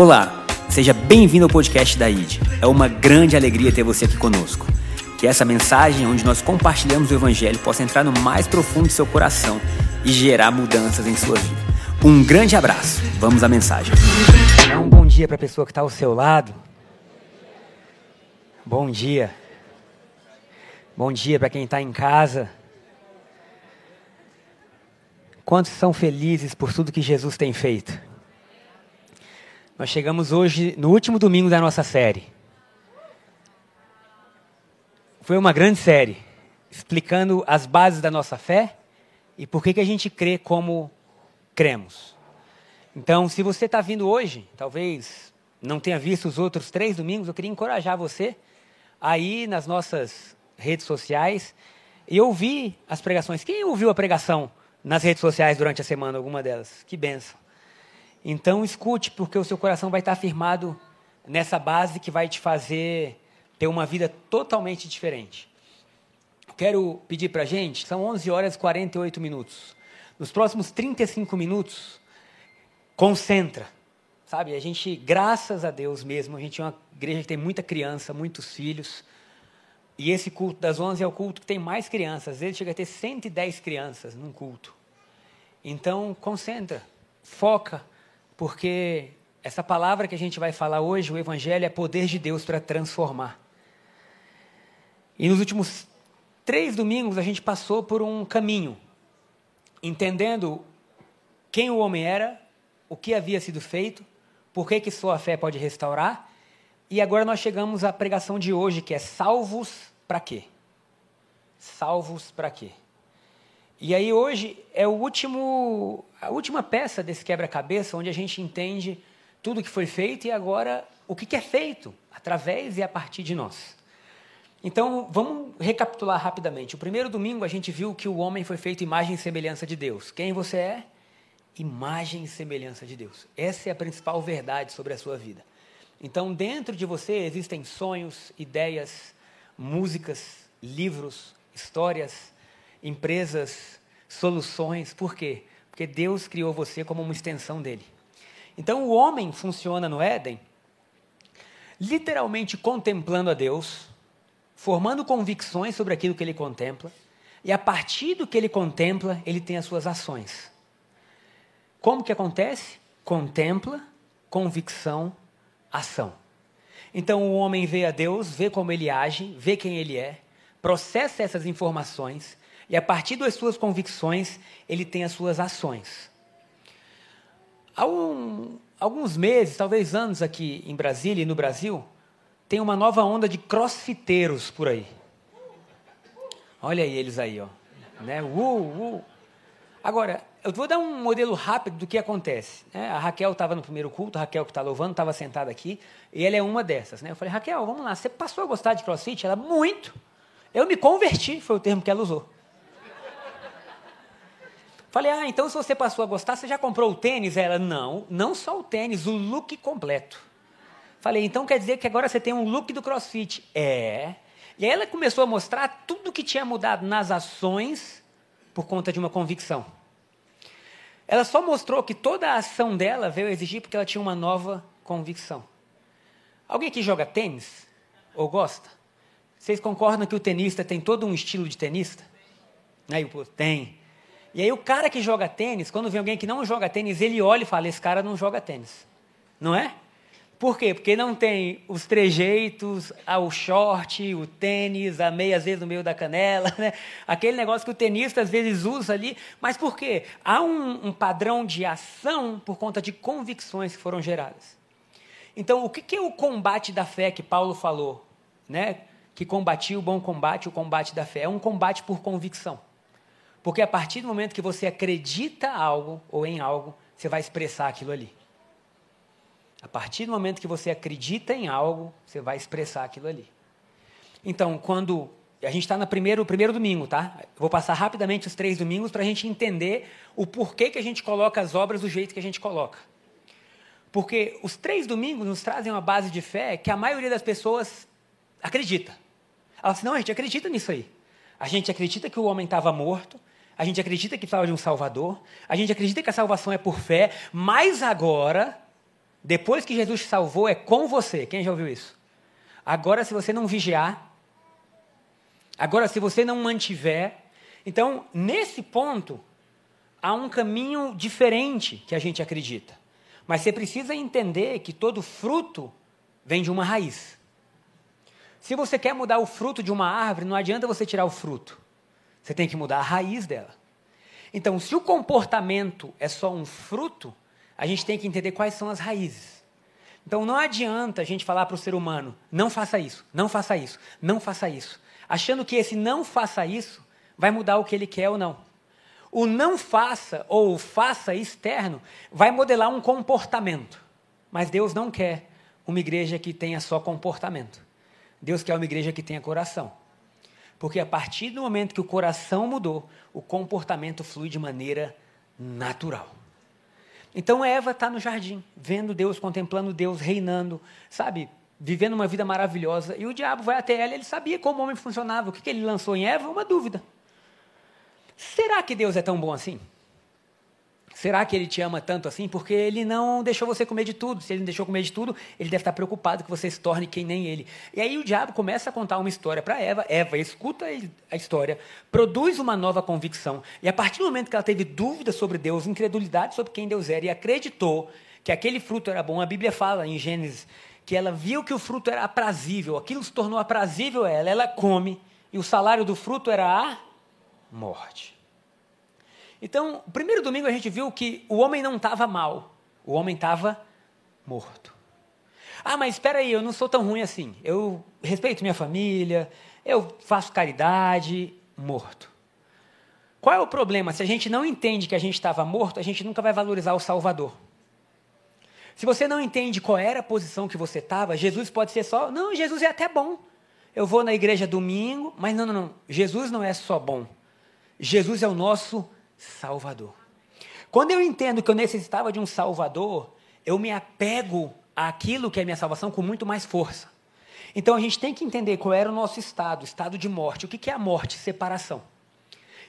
Olá, seja bem-vindo ao podcast da ID. É uma grande alegria ter você aqui conosco. Que essa mensagem, onde nós compartilhamos o Evangelho, possa entrar no mais profundo do seu coração e gerar mudanças em sua vida. Um grande abraço. Vamos à mensagem. Um bom dia para a pessoa que está ao seu lado. Bom dia. Bom dia para quem está em casa. Quantos são felizes por tudo que Jesus tem feito? Nós chegamos hoje no último domingo da nossa série. Foi uma grande série, explicando as bases da nossa fé e por que, que a gente crê como cremos. Então, se você está vindo hoje, talvez não tenha visto os outros três domingos, eu queria encorajar você a ir nas nossas redes sociais e ouvir as pregações. Quem ouviu a pregação nas redes sociais durante a semana, alguma delas? Que benção. Então escute, porque o seu coração vai estar firmado nessa base que vai te fazer ter uma vida totalmente diferente. Quero pedir para a gente, são 11 horas e 48 minutos. Nos próximos 35 minutos, concentra. Sabe, a gente, graças a Deus mesmo, a gente é uma igreja que tem muita criança, muitos filhos. E esse culto das 11 é o culto que tem mais crianças. Vezes chega a ter 110 crianças num culto. Então, concentra, foca porque essa palavra que a gente vai falar hoje, o Evangelho, é poder de Deus para transformar. E nos últimos três domingos a gente passou por um caminho, entendendo quem o homem era, o que havia sido feito, por que, que sua fé pode restaurar, e agora nós chegamos à pregação de hoje, que é salvos para quê? Salvos para quê? E aí hoje é o último, a última peça desse quebra-cabeça, onde a gente entende tudo que foi feito e agora o que é feito através e a partir de nós. Então, vamos recapitular rapidamente. O primeiro domingo a gente viu que o homem foi feito imagem e semelhança de Deus. Quem você é? Imagem e semelhança de Deus. Essa é a principal verdade sobre a sua vida. Então, dentro de você existem sonhos, ideias, músicas, livros, histórias, empresas, soluções. Por quê? Porque Deus criou você como uma extensão dele. Então o homem funciona no Éden literalmente contemplando a Deus, formando convicções sobre aquilo que ele contempla, e a partir do que ele contempla, ele tem as suas ações. Como que acontece? Contempla, convicção, ação. Então o homem vê a Deus, vê como ele age, vê quem ele é, processa essas informações e a partir das suas convicções, ele tem as suas ações. Há um, alguns meses, talvez anos aqui em Brasília e no Brasil, tem uma nova onda de crossfiteiros por aí. Olha aí eles aí, ó. Né? Uh, uh. Agora, eu vou dar um modelo rápido do que acontece. Né? A Raquel estava no primeiro culto, a Raquel que está louvando, estava sentada aqui, e ela é uma dessas. Né? Eu falei, Raquel, vamos lá, você passou a gostar de crossfit? Ela, muito. Eu me converti, foi o termo que ela usou. Falei, ah, então se você passou a gostar, você já comprou o tênis? Ela, não, não só o tênis, o look completo. Falei, então quer dizer que agora você tem um look do crossfit? É. E aí ela começou a mostrar tudo que tinha mudado nas ações por conta de uma convicção. Ela só mostrou que toda a ação dela veio exigir porque ela tinha uma nova convicção. Alguém aqui joga tênis? Ou gosta? Vocês concordam que o tenista tem todo um estilo de tenista? Pô, tem. E aí o cara que joga tênis, quando vem alguém que não joga tênis, ele olha e fala: esse cara não joga tênis. Não é? Por quê? Porque não tem os trejeitos, o short, o tênis, a meia às vezes no meio da canela, né? aquele negócio que o tenista às vezes usa ali. Mas por quê? Há um, um padrão de ação por conta de convicções que foram geradas. Então, o que, é o combate da fé que Paulo falou? Né? Que combatia o bom combate, o combate da fé. É um combate por convicção. Porque a partir do momento que você acredita algo ou em algo, você vai expressar aquilo ali. A partir do momento que você acredita em algo, você vai expressar aquilo ali. Então, quando a gente está no primeiro, primeiro domingo, tá? vou passar rapidamente os três domingos para a gente entender o porquê que a gente coloca as obras do jeito que a gente coloca. Porque os três domingos nos trazem uma base de fé que a maioria das pessoas acredita. Ela diz, não, a gente acredita nisso aí. A gente acredita que o homem estava morto, a gente acredita que precisava de um Salvador, a gente acredita que a salvação é por fé, mas agora Depois que Jesus te salvou, é com você. Quem já ouviu isso? Agora, se você não vigiar, agora, se você não mantiver. Então, nesse ponto, há um caminho diferente que a gente acredita. Mas você precisa entender que todo fruto vem de uma raiz. Se você quer mudar o fruto de uma árvore, não adianta você tirar o fruto. Você tem que mudar a raiz dela. Então, se o comportamento é só um fruto, a gente tem que entender quais são as raízes. Então, não adianta a gente falar para o ser humano: não faça isso, não faça isso, não faça isso, achando que esse não faça isso vai mudar o que ele quer ou não. O não faça ou faça externo vai modelar um comportamento. Mas Deus não quer uma igreja que tenha só comportamento. Deus quer uma igreja que tenha coração. Porque a partir do momento que o coração mudou, o comportamento flui de maneira natural. Então Eva está no jardim, vendo Deus, contemplando Deus, reinando, sabe? Vivendo uma vida maravilhosa. E o diabo vai até ela, ele sabia como o homem funcionava. O que, que ele lançou em Eva? Uma dúvida. Será que Deus é tão bom assim? Será que ele te ama tanto assim? Porque ele não deixou você comer de tudo. Se ele não deixou comer de tudo, ele deve estar preocupado que você se torne quem nem ele. E aí o diabo começa a contar uma história para Eva. Eva escuta a história, produz uma nova convicção. E a partir do momento que ela teve dúvida sobre Deus, incredulidade sobre quem Deus era e acreditou que aquele fruto era bom, a Bíblia fala em Gênesis que ela viu que o fruto era aprazível, aquilo se tornou aprazível a ela, ela come, e o salário do fruto era a morte. Então, primeiro domingo a gente viu que o homem não estava mal, o homem estava morto. Ah, mas espera aí, eu não sou tão ruim assim. Eu respeito minha família, eu faço caridade, morto. Qual é o problema? Se a gente não entende que a gente estava morto, a gente nunca vai valorizar o Salvador. Se você não entende qual era a posição que você estava, Jesus pode ser só. Não, Jesus é até bom. Eu vou na igreja domingo, mas não, não, não. Jesus não é só bom. Jesus é o nosso Salvador. Quando eu entendo que eu necessitava de um Salvador, eu me apego àquilo que é minha salvação com muito mais força. Então a gente tem que entender qual era o nosso estado, estado de morte. O que é a morte? Separação.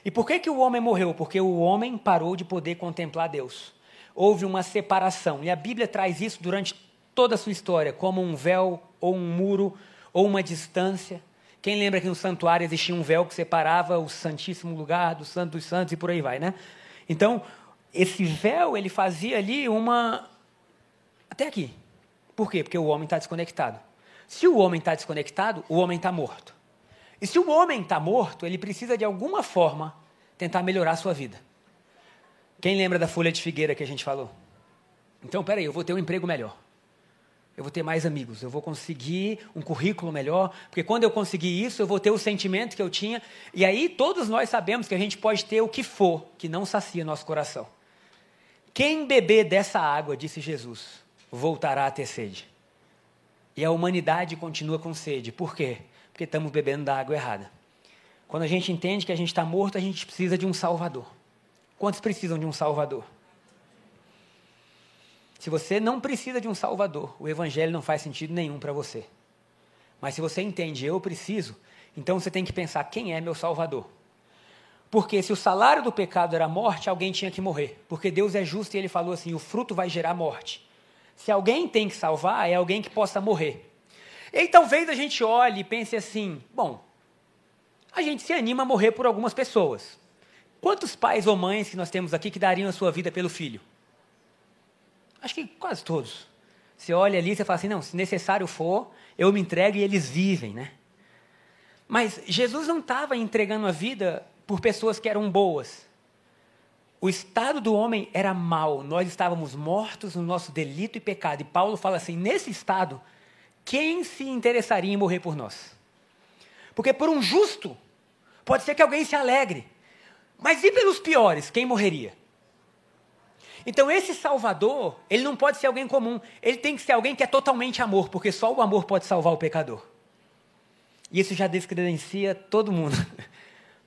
E por que, que o homem morreu? Porque o homem parou de poder contemplar Deus. Houve uma separação. E a Bíblia traz isso durante toda a sua história, como um véu, ou um muro, ou uma distância. Quem lembra que no santuário existia um véu que separava o santíssimo lugar do santo dos santos e por aí vai, né? Então, esse véu, ele fazia ali uma... Até aqui. Por quê? Porque o homem está desconectado. Se o homem está desconectado, o homem está morto. E se o homem está morto, ele precisa de alguma forma tentar melhorar a sua vida. Quem lembra da folha de figueira que a gente falou? Então, peraí, eu vou ter um emprego melhor eu vou ter mais amigos, eu vou conseguir um currículo melhor, porque quando eu conseguir isso, eu vou ter o sentimento que eu tinha. E aí todos nós sabemos que a gente pode ter o que for, que não sacia nosso coração. Quem beber dessa água, disse Jesus, voltará a ter sede. E a humanidade continua com sede. Por quê? Porque estamos bebendo da água errada. Quando a gente entende que a gente está morto, a gente precisa de um Salvador. Quantos precisam de um Salvador? Se você não precisa de um Salvador, o Evangelho não faz sentido nenhum para você. Mas se você entende, eu preciso, então você tem que pensar: quem é meu Salvador? Porque se o salário do pecado era morte, alguém tinha que morrer. Porque Deus é justo e ele falou assim: o fruto vai gerar morte. Se alguém tem que salvar, é alguém que possa morrer. E talvez a gente olhe e pense assim: bom, a gente se anima a morrer por algumas pessoas. Quantos pais ou mães que nós temos aqui que dariam a sua vida pelo filho? Acho que quase todos. Você olha ali e fala assim, não, se necessário for, eu me entrego e eles vivem, né? Mas Jesus não estava entregando a vida por pessoas que eram boas. O estado do homem era mau, nós estávamos mortos no nosso delito e pecado. E Paulo fala assim: nesse estado, quem se interessaria em morrer por nós? Porque por um justo, pode ser que alguém se alegre. Mas e pelos piores, quem morreria? Então esse Salvador, ele não pode ser alguém comum, ele tem que ser alguém que é totalmente amor, porque só o amor pode salvar o pecador. E isso já descredencia todo mundo.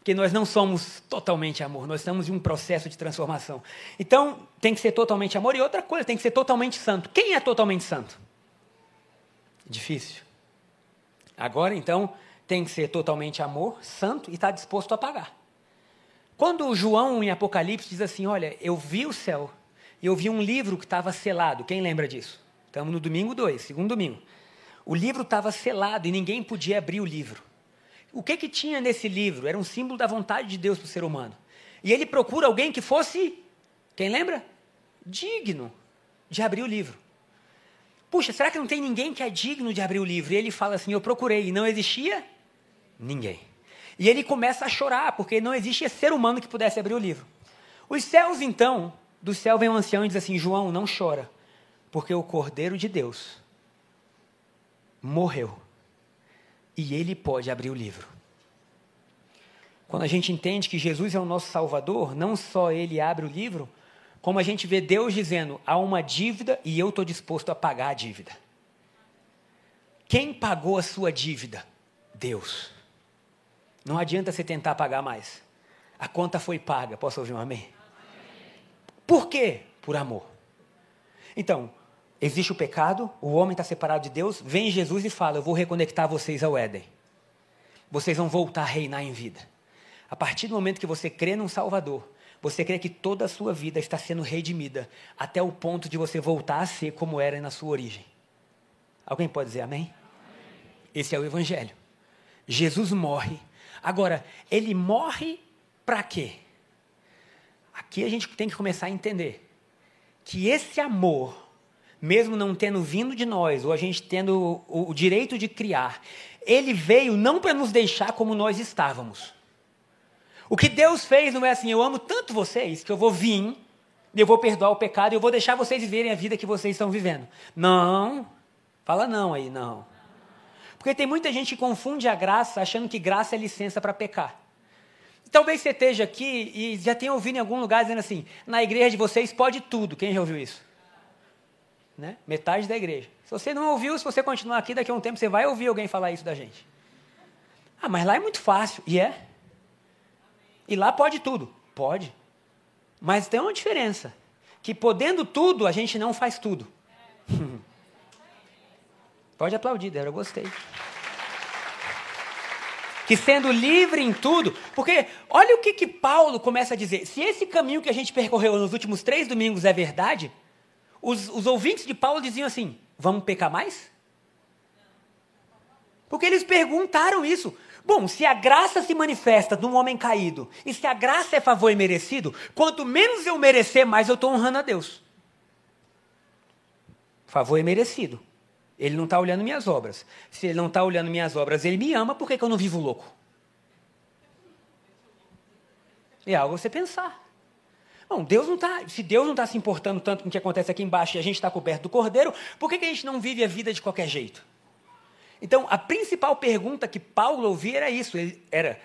Porque nós não somos totalmente amor, nós estamos em um processo de transformação. Então, tem que ser totalmente amor e outra coisa, tem que ser totalmente santo. Quem é totalmente santo? Difícil. Agora, então, tem que ser totalmente amor, santo e estar tá disposto a pagar. Quando João, em Apocalipse, diz assim: Olha, eu vi o céu e eu vi um livro que estava selado. Quem lembra disso? Estamos no domingo 2, segundo domingo. O livro estava selado e ninguém podia abrir o livro. O que, que tinha nesse livro? Era um símbolo da vontade de Deus para o ser humano. E ele procura alguém que fosse, quem lembra? Digno de abrir o livro. Puxa, será que não tem ninguém que é digno de abrir o livro? E ele fala assim: Eu procurei e não existia ninguém. E ele começa a chorar, porque não existia ser humano que pudesse abrir o livro. Os céus, então, do céu vem um ancião e diz assim: João, não chora porque o Cordeiro de Deus morreu e ele pode abrir o livro. Quando a gente entende que Jesus é o nosso Salvador, não só ele abre o livro, como a gente vê Deus dizendo: há uma dívida e eu estou disposto a pagar a dívida. Quem pagou a sua dívida? Deus. Não adianta você tentar pagar mais. A conta foi paga. Posso ouvir um amém? Por quê? Por amor. Então, Existe o pecado, o homem está separado de Deus, vem Jesus e fala: Eu vou reconectar vocês ao Éden. Vocês vão voltar a reinar em vida. A partir do momento que você crê num Salvador, você crê que toda a sua vida está sendo redimida, até o ponto de você voltar a ser como era na sua origem. Alguém pode dizer amém? Esse é o Evangelho. Jesus morre. Agora, ele morre para quê? Aqui a gente tem que começar a entender que esse amor mesmo não tendo vindo de nós, ou a gente tendo o, o direito de criar, ele veio não para nos deixar como nós estávamos. O que Deus fez não é assim, eu amo tanto vocês que eu vou vir, eu vou perdoar o pecado e eu vou deixar vocês viverem a vida que vocês estão vivendo. Não. Fala não aí, não. Porque tem muita gente que confunde a graça achando que graça é licença para pecar. Talvez você esteja aqui e já tenha ouvido em algum lugar dizendo assim: na igreja de vocês pode tudo. Quem já ouviu isso? Né? Metade da igreja. Se você não ouviu, se você continuar aqui, daqui a um tempo você vai ouvir alguém falar isso da gente. Ah, mas lá é muito fácil. E é? E lá pode tudo? Pode. Mas tem uma diferença. Que podendo tudo, a gente não faz tudo. pode aplaudir, Débora, eu gostei. Que sendo livre em tudo, porque olha o que, que Paulo começa a dizer. Se esse caminho que a gente percorreu nos últimos três domingos é verdade, os, os ouvintes de Paulo diziam assim: vamos pecar mais? Porque eles perguntaram isso. Bom, se a graça se manifesta num homem caído, e se a graça é favor e merecido, quanto menos eu merecer, mais eu estou honrando a Deus. Favor é merecido. Ele não está olhando minhas obras. Se ele não está olhando minhas obras, ele me ama, por que, que eu não vivo louco? É algo você pensar. Não, Deus não tá, se Deus não está se importando tanto com o que acontece aqui embaixo e a gente está coberto do cordeiro, por que, que a gente não vive a vida de qualquer jeito? Então, a principal pergunta que Paulo ouvia era isso: era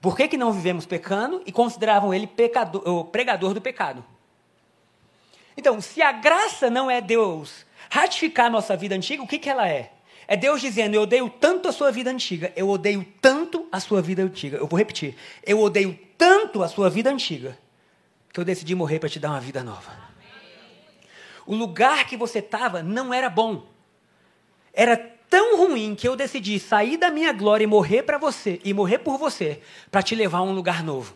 por que, que não vivemos pecando e consideravam ele pecador, o pregador do pecado? Então, se a graça não é Deus ratificar a nossa vida antiga, o que, que ela é? É Deus dizendo: Eu odeio tanto a sua vida antiga, eu odeio tanto a sua vida antiga. Eu vou repetir: Eu odeio tanto a sua vida antiga, que eu decidi morrer para te dar uma vida nova. O lugar que você estava não era bom. Era tão ruim que eu decidi sair da minha glória e morrer para você, e morrer por você, para te levar a um lugar novo.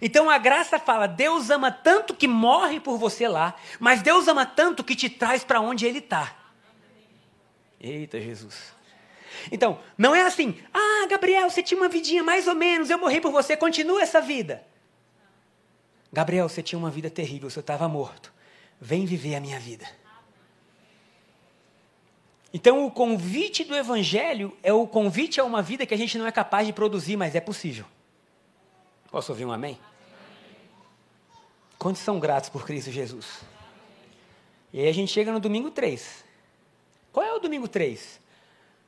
Então a graça fala: Deus ama tanto que morre por você lá, mas Deus ama tanto que te traz para onde Ele está. Eita Jesus. Então, não é assim, ah, Gabriel, você tinha uma vidinha mais ou menos, eu morri por você, continua essa vida. Gabriel, você tinha uma vida terrível, você estava morto. Vem viver a minha vida. Então, o convite do Evangelho é o convite a uma vida que a gente não é capaz de produzir, mas é possível. Posso ouvir um amém? Quantos são gratos por Cristo Jesus? E aí a gente chega no domingo 3. Qual é o domingo 3?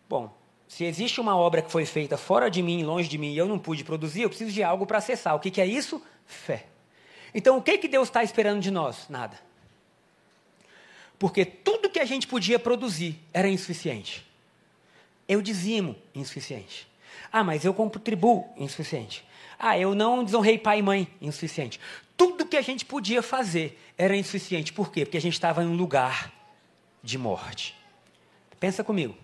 Bom, se existe uma obra que foi feita fora de mim, longe de mim, e eu não pude produzir, eu preciso de algo para acessar. O que, que é isso? Fé. Então, o que, que Deus está esperando de nós? Nada. Porque tudo que a gente podia produzir era insuficiente. Eu dizimo, insuficiente. Ah, mas eu contribuo, insuficiente. Ah, eu não desonrei pai e mãe, insuficiente. Tudo que a gente podia fazer era insuficiente. Por quê? Porque a gente estava em um lugar de morte. Pensa comigo.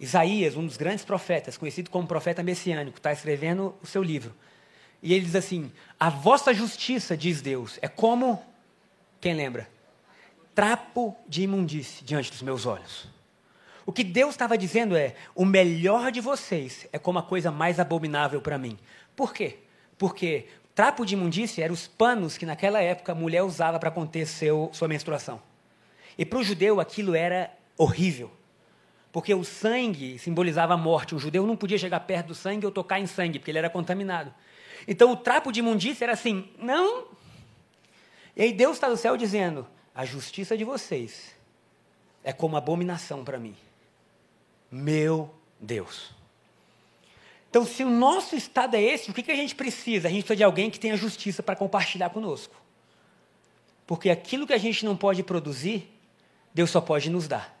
Isaías, um dos grandes profetas, conhecido como profeta messiânico, está escrevendo o seu livro. E ele diz assim: A vossa justiça, diz Deus, é como. Quem lembra? trapo de imundície diante dos meus olhos. O que Deus estava dizendo é: o melhor de vocês é como a coisa mais abominável para mim. Por quê? Porque trapo de imundície eram os panos que naquela época a mulher usava para conter seu, sua menstruação. E para o judeu aquilo era horrível. Porque o sangue simbolizava a morte. O judeu não podia chegar perto do sangue ou tocar em sangue, porque ele era contaminado. Então o trapo de imundície era assim: não. E aí Deus está do céu dizendo: a justiça de vocês é como abominação para mim. Meu Deus. Então, se o nosso estado é esse, o que, que a gente precisa? A gente precisa de alguém que tenha justiça para compartilhar conosco. Porque aquilo que a gente não pode produzir, Deus só pode nos dar.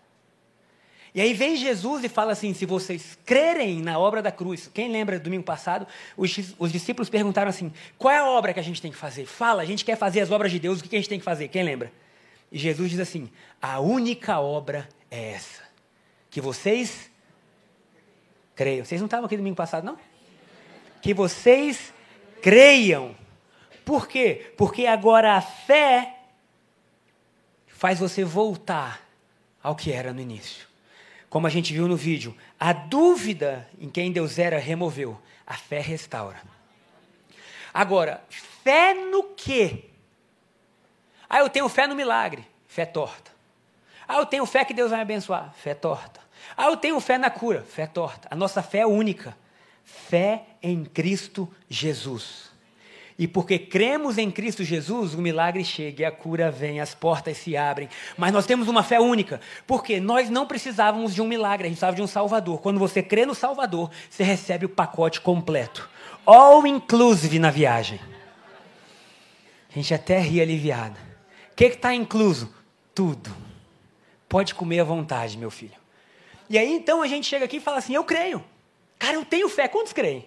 E aí vem Jesus e fala assim: se vocês crerem na obra da cruz, quem lembra do domingo passado, os, os, discípulos perguntaram assim: qual é a obra que a gente tem que fazer? Fala, a gente quer fazer as obras de Deus, o que a gente tem que fazer? Quem lembra? E Jesus diz assim: a única obra é essa que vocês creiam. Vocês não estavam aqui domingo passado, não? Que vocês creiam. Por quê? Porque agora a fé faz você voltar ao que era no início. Como a gente viu no vídeo, a dúvida em quem Deus era removeu, a fé restaura. Agora, fé no quê? Ah, eu tenho fé no milagre, fé torta. Ah, eu tenho fé que Deus vai me abençoar. Fé torta. Ah, eu tenho fé na cura. Fé torta. A nossa fé é única. Fé em Cristo Jesus. E porque cremos em Cristo Jesus, o milagre chega e a cura vem, as portas se abrem. Mas nós temos uma fé única. Porque nós não precisávamos de um milagre, a gente precisava de um Salvador. Quando você crê no Salvador, você recebe o pacote completo. All inclusive na viagem. A gente até ri aliviada. O que está incluso? Tudo. Pode comer à vontade, meu filho. E aí então a gente chega aqui e fala assim: Eu creio. Cara, eu tenho fé. Quantos creem?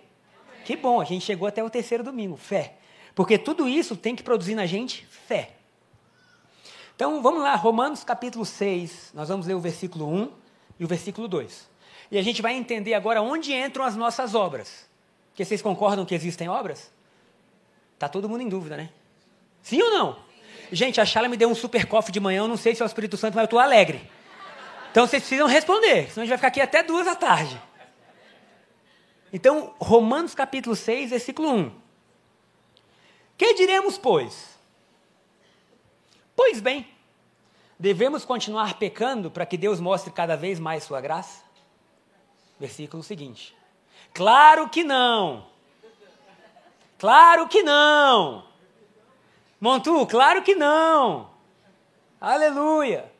Que bom, a gente chegou até o terceiro domingo. Fé. Porque tudo isso tem que produzir na gente fé. Então vamos lá, Romanos capítulo 6. Nós vamos ler o versículo 1 e o versículo 2. E a gente vai entender agora onde entram as nossas obras. Porque vocês concordam que existem obras? Tá todo mundo em dúvida, né? Sim ou não? Gente, a Chala me deu um super cofre de manhã, eu não sei se é o Espírito Santo, mas eu estou alegre. Então vocês precisam responder, senão a gente vai ficar aqui até duas da tarde. Então, Romanos capítulo 6, versículo 1. Que diremos, pois? Pois bem, devemos continuar pecando para que Deus mostre cada vez mais sua graça? Versículo seguinte. Claro que não. Claro que não. Montu, claro que não. Aleluia.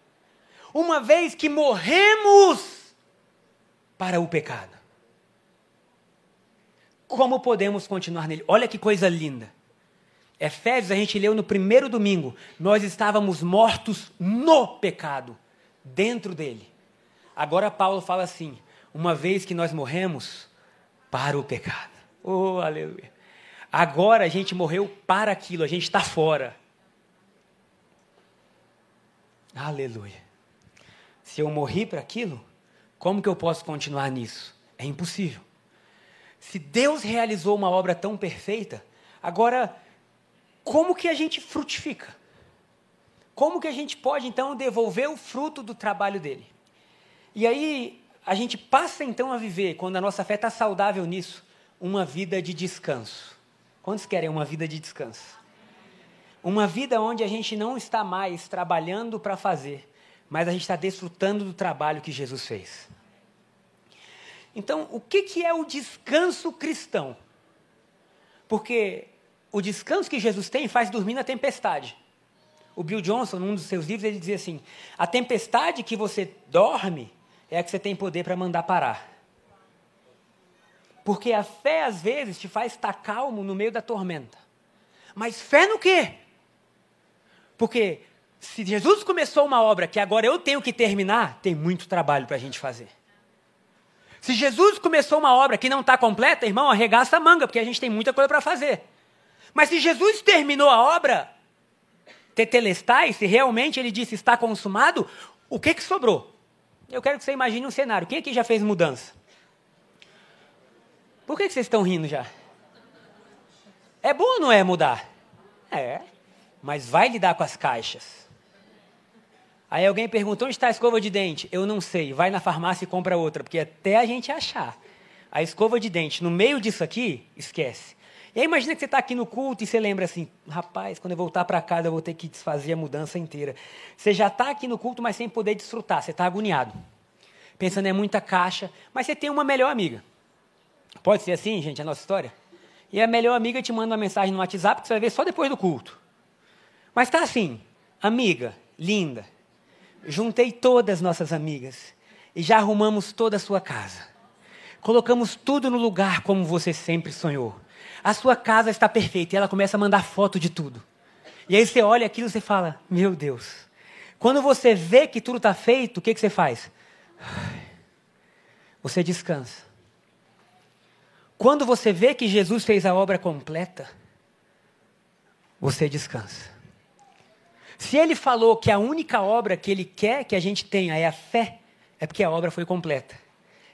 Uma vez que morremos para o pecado. Como podemos continuar nele? Olha que coisa linda. Efésios, a gente leu no primeiro domingo. Nós estávamos mortos no pecado, dentro dele. Agora Paulo fala assim: uma vez que nós morremos para o pecado. Oh, aleluia. Agora a gente morreu para aquilo, a gente está fora. Aleluia. Se eu morri para aquilo, como que eu posso continuar nisso? É impossível. Se Deus realizou uma obra tão perfeita, agora como que a gente frutifica? Como que a gente pode então devolver o fruto do trabalho dele? E aí a gente passa então a viver, quando a nossa fé está saudável nisso, uma vida de descanso. Quantos querem uma vida de descanso? Uma vida onde a gente não está mais trabalhando para fazer, mas a gente está desfrutando do trabalho que Jesus fez. Então, o que, que é o descanso cristão? Porque o descanso que Jesus tem faz dormir na tempestade. O Bill Johnson, num dos seus livros, ele dizia assim: a tempestade que você dorme é a que você tem poder para mandar parar. Porque a fé, às vezes, te faz estar calmo no meio da tormenta. Mas fé no quê? Porque se Jesus começou uma obra que agora eu tenho que terminar, tem muito trabalho para a gente fazer. Se Jesus começou uma obra que não está completa, irmão, arregaça a manga, porque a gente tem muita coisa para fazer. Mas se Jesus terminou a obra, tetelestai, se realmente ele disse está consumado, o que, que sobrou? Eu quero que você imagine um cenário. Quem aqui já fez mudança? Por que vocês estão rindo já? É bom ou não é mudar? É, mas vai lidar com as caixas. Aí alguém perguntou onde está a escova de dente? Eu não sei. Vai na farmácia e compra outra, porque até a gente achar a escova de dente no meio disso aqui, esquece. E aí imagina que você está aqui no culto e você lembra assim, rapaz, quando eu voltar para casa eu vou ter que desfazer a mudança inteira. Você já está aqui no culto, mas sem poder desfrutar, você está agoniado. Pensando é muita caixa, mas você tem uma melhor amiga. Pode ser assim, gente, a nossa história? E a melhor amiga te manda uma mensagem no WhatsApp que você vai ver só depois do culto. Mas está assim, amiga, linda, juntei todas as nossas amigas e já arrumamos toda a sua casa. Colocamos tudo no lugar como você sempre sonhou. A sua casa está perfeita. E ela começa a mandar foto de tudo. E aí você olha aquilo e você fala: Meu Deus. Quando você vê que tudo está feito, o que, que você faz? Você descansa. Quando você vê que Jesus fez a obra completa, você descansa. Se ele falou que a única obra que ele quer que a gente tenha é a fé, é porque a obra foi completa.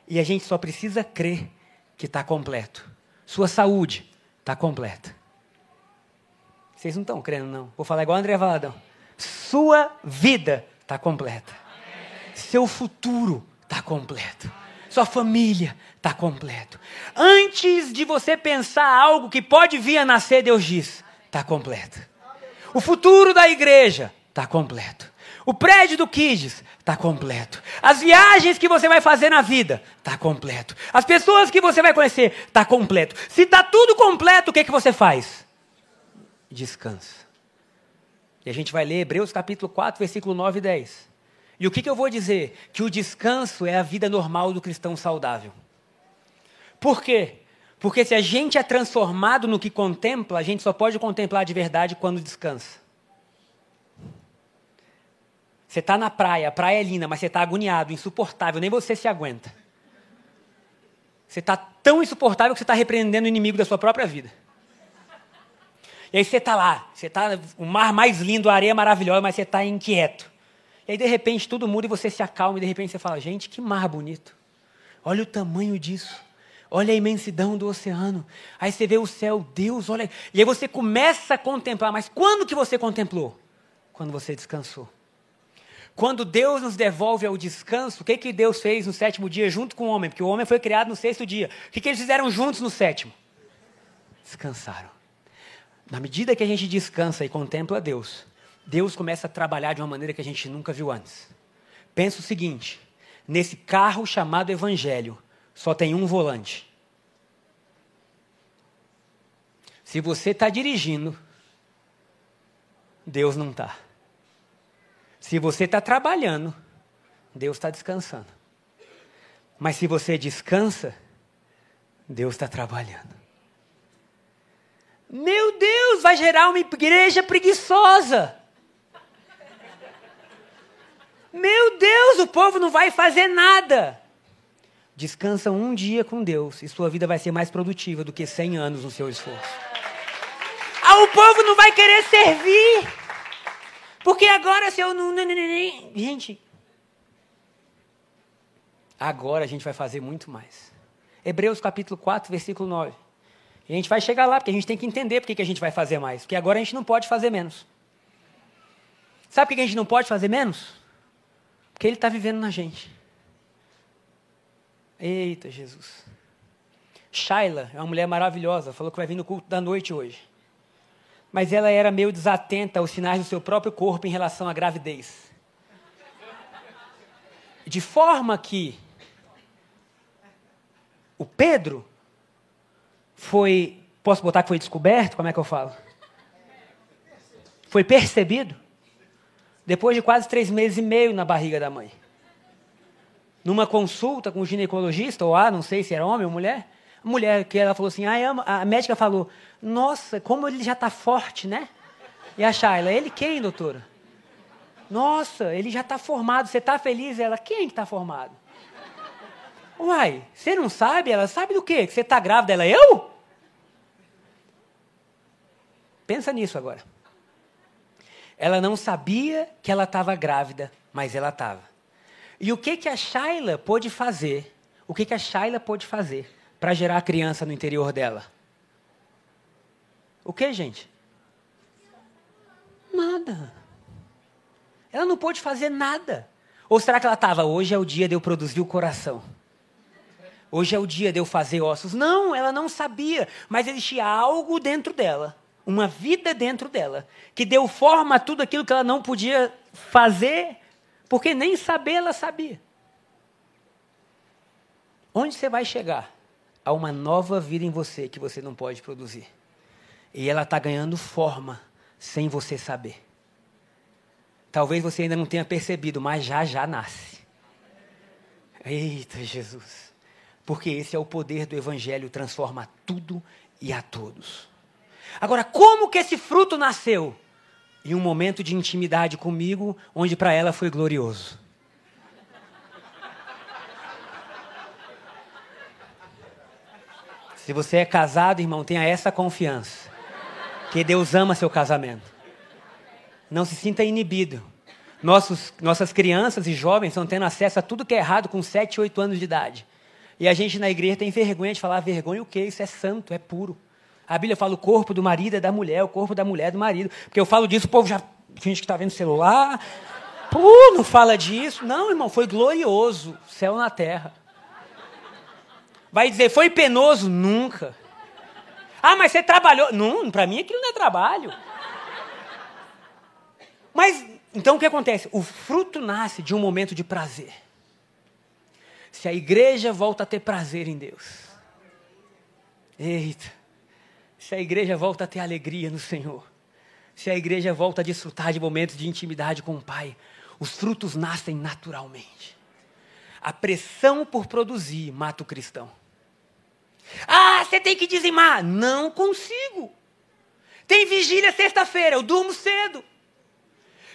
E a gente só precisa crer que está completo. Sua saúde, está completa. Vocês não estão crendo, não. Vou falar igual André Valadão. Sua vida está completa. Seu futuro está completo. Sua família está completo. Antes de você pensar algo que pode vir a nascer, Deus diz: está completo. O futuro da igreja está completo. O prédio do Kids está completo. As viagens que você vai fazer na vida está completo. As pessoas que você vai conhecer está completo. Se está tudo completo, o que, que você faz? Descansa. E a gente vai ler Hebreus capítulo 4, versículo 9 e 10. E o que, que eu vou dizer? Que o descanso é a vida normal do cristão saudável. Por quê? Porque se a gente é transformado no que contempla, a gente só pode contemplar de verdade quando descansa. Você está na praia, a praia é linda, mas você está agoniado, insuportável, nem você se aguenta. Você está tão insuportável que você está repreendendo o inimigo da sua própria vida. E aí você está lá, você está o mar mais lindo, a areia maravilhosa, mas você está inquieto. E aí de repente tudo muda e você se acalma e de repente você fala: gente, que mar bonito. Olha o tamanho disso. Olha a imensidão do oceano. Aí você vê o céu, Deus, olha. E aí você começa a contemplar. Mas quando que você contemplou? Quando você descansou. Quando Deus nos devolve ao descanso, o que, que Deus fez no sétimo dia junto com o homem? Porque o homem foi criado no sexto dia. O que, que eles fizeram juntos no sétimo? Descansaram. Na medida que a gente descansa e contempla Deus, Deus começa a trabalhar de uma maneira que a gente nunca viu antes. Pensa o seguinte: nesse carro chamado Evangelho, só tem um volante. Se você está dirigindo, Deus não está. Se você está trabalhando, Deus está descansando. Mas se você descansa, Deus está trabalhando. Meu Deus, vai gerar uma igreja preguiçosa. Meu Deus, o povo não vai fazer nada. Descansa um dia com Deus e sua vida vai ser mais produtiva do que 100 anos no seu esforço. Ah, o povo não vai querer servir. Porque agora se eu não. Gente, agora a gente vai fazer muito mais. Hebreus capítulo 4, versículo 9. E a gente vai chegar lá, porque a gente tem que entender porque que a gente vai fazer mais. Porque agora a gente não pode fazer menos. Sabe por que a gente não pode fazer menos? Porque Ele está vivendo na gente. Eita, Jesus. Shaila é uma mulher maravilhosa, falou que vai vir no culto da noite hoje mas ela era meio desatenta aos sinais do seu próprio corpo em relação à gravidez. De forma que o Pedro foi, posso botar que foi descoberto? Como é que eu falo? Foi percebido depois de quase três meses e meio na barriga da mãe. Numa consulta com o ginecologista, ou ah, não sei se era homem ou mulher, a mulher que ela falou assim, ah, a médica falou, nossa, como ele já está forte, né? E a Shayla, ele quem, doutora? Nossa, ele já está formado, você está feliz? Ela, quem está formado? Uai, você não sabe? Ela sabe do quê? Que você está grávida? Ela, eu? Pensa nisso agora. Ela não sabia que ela estava grávida, mas ela estava. E o que que a Shayla pôde fazer? O que que a Shayla pôde fazer para gerar a criança no interior dela? O que, gente? Nada. Ela não pôde fazer nada. Ou será que ela estava, hoje é o dia de eu produzir o coração? Hoje é o dia de eu fazer ossos. Não, ela não sabia, mas existia algo dentro dela, uma vida dentro dela, que deu forma a tudo aquilo que ela não podia fazer, porque nem saber ela sabia. Onde você vai chegar? A uma nova vida em você que você não pode produzir. E ela está ganhando forma sem você saber. Talvez você ainda não tenha percebido, mas já já nasce. Eita Jesus. Porque esse é o poder do Evangelho, transforma tudo e a todos. Agora, como que esse fruto nasceu? Em um momento de intimidade comigo, onde para ela foi glorioso. Se você é casado, irmão, tenha essa confiança. Que Deus ama seu casamento. Não se sinta inibido. Nossos, nossas crianças e jovens estão tendo acesso a tudo que é errado com 7, 8 anos de idade. E a gente na igreja tem vergonha de falar vergonha o quê? Isso é santo, é puro. A Bíblia fala o corpo do marido é da mulher, o corpo da mulher é do marido. Porque eu falo disso, o povo já finge que está vendo celular. Pô, não fala disso. Não, irmão, foi glorioso. Céu na terra. Vai dizer, foi penoso? Nunca. Ah, mas você trabalhou. Não, para mim aquilo não é trabalho. Mas, então o que acontece? O fruto nasce de um momento de prazer. Se a igreja volta a ter prazer em Deus. Eita. Se a igreja volta a ter alegria no Senhor. Se a igreja volta a desfrutar de momentos de intimidade com o Pai. Os frutos nascem naturalmente. A pressão por produzir mata o cristão. Ah, você tem que dizimar. Não consigo. Tem vigília sexta-feira, eu durmo cedo.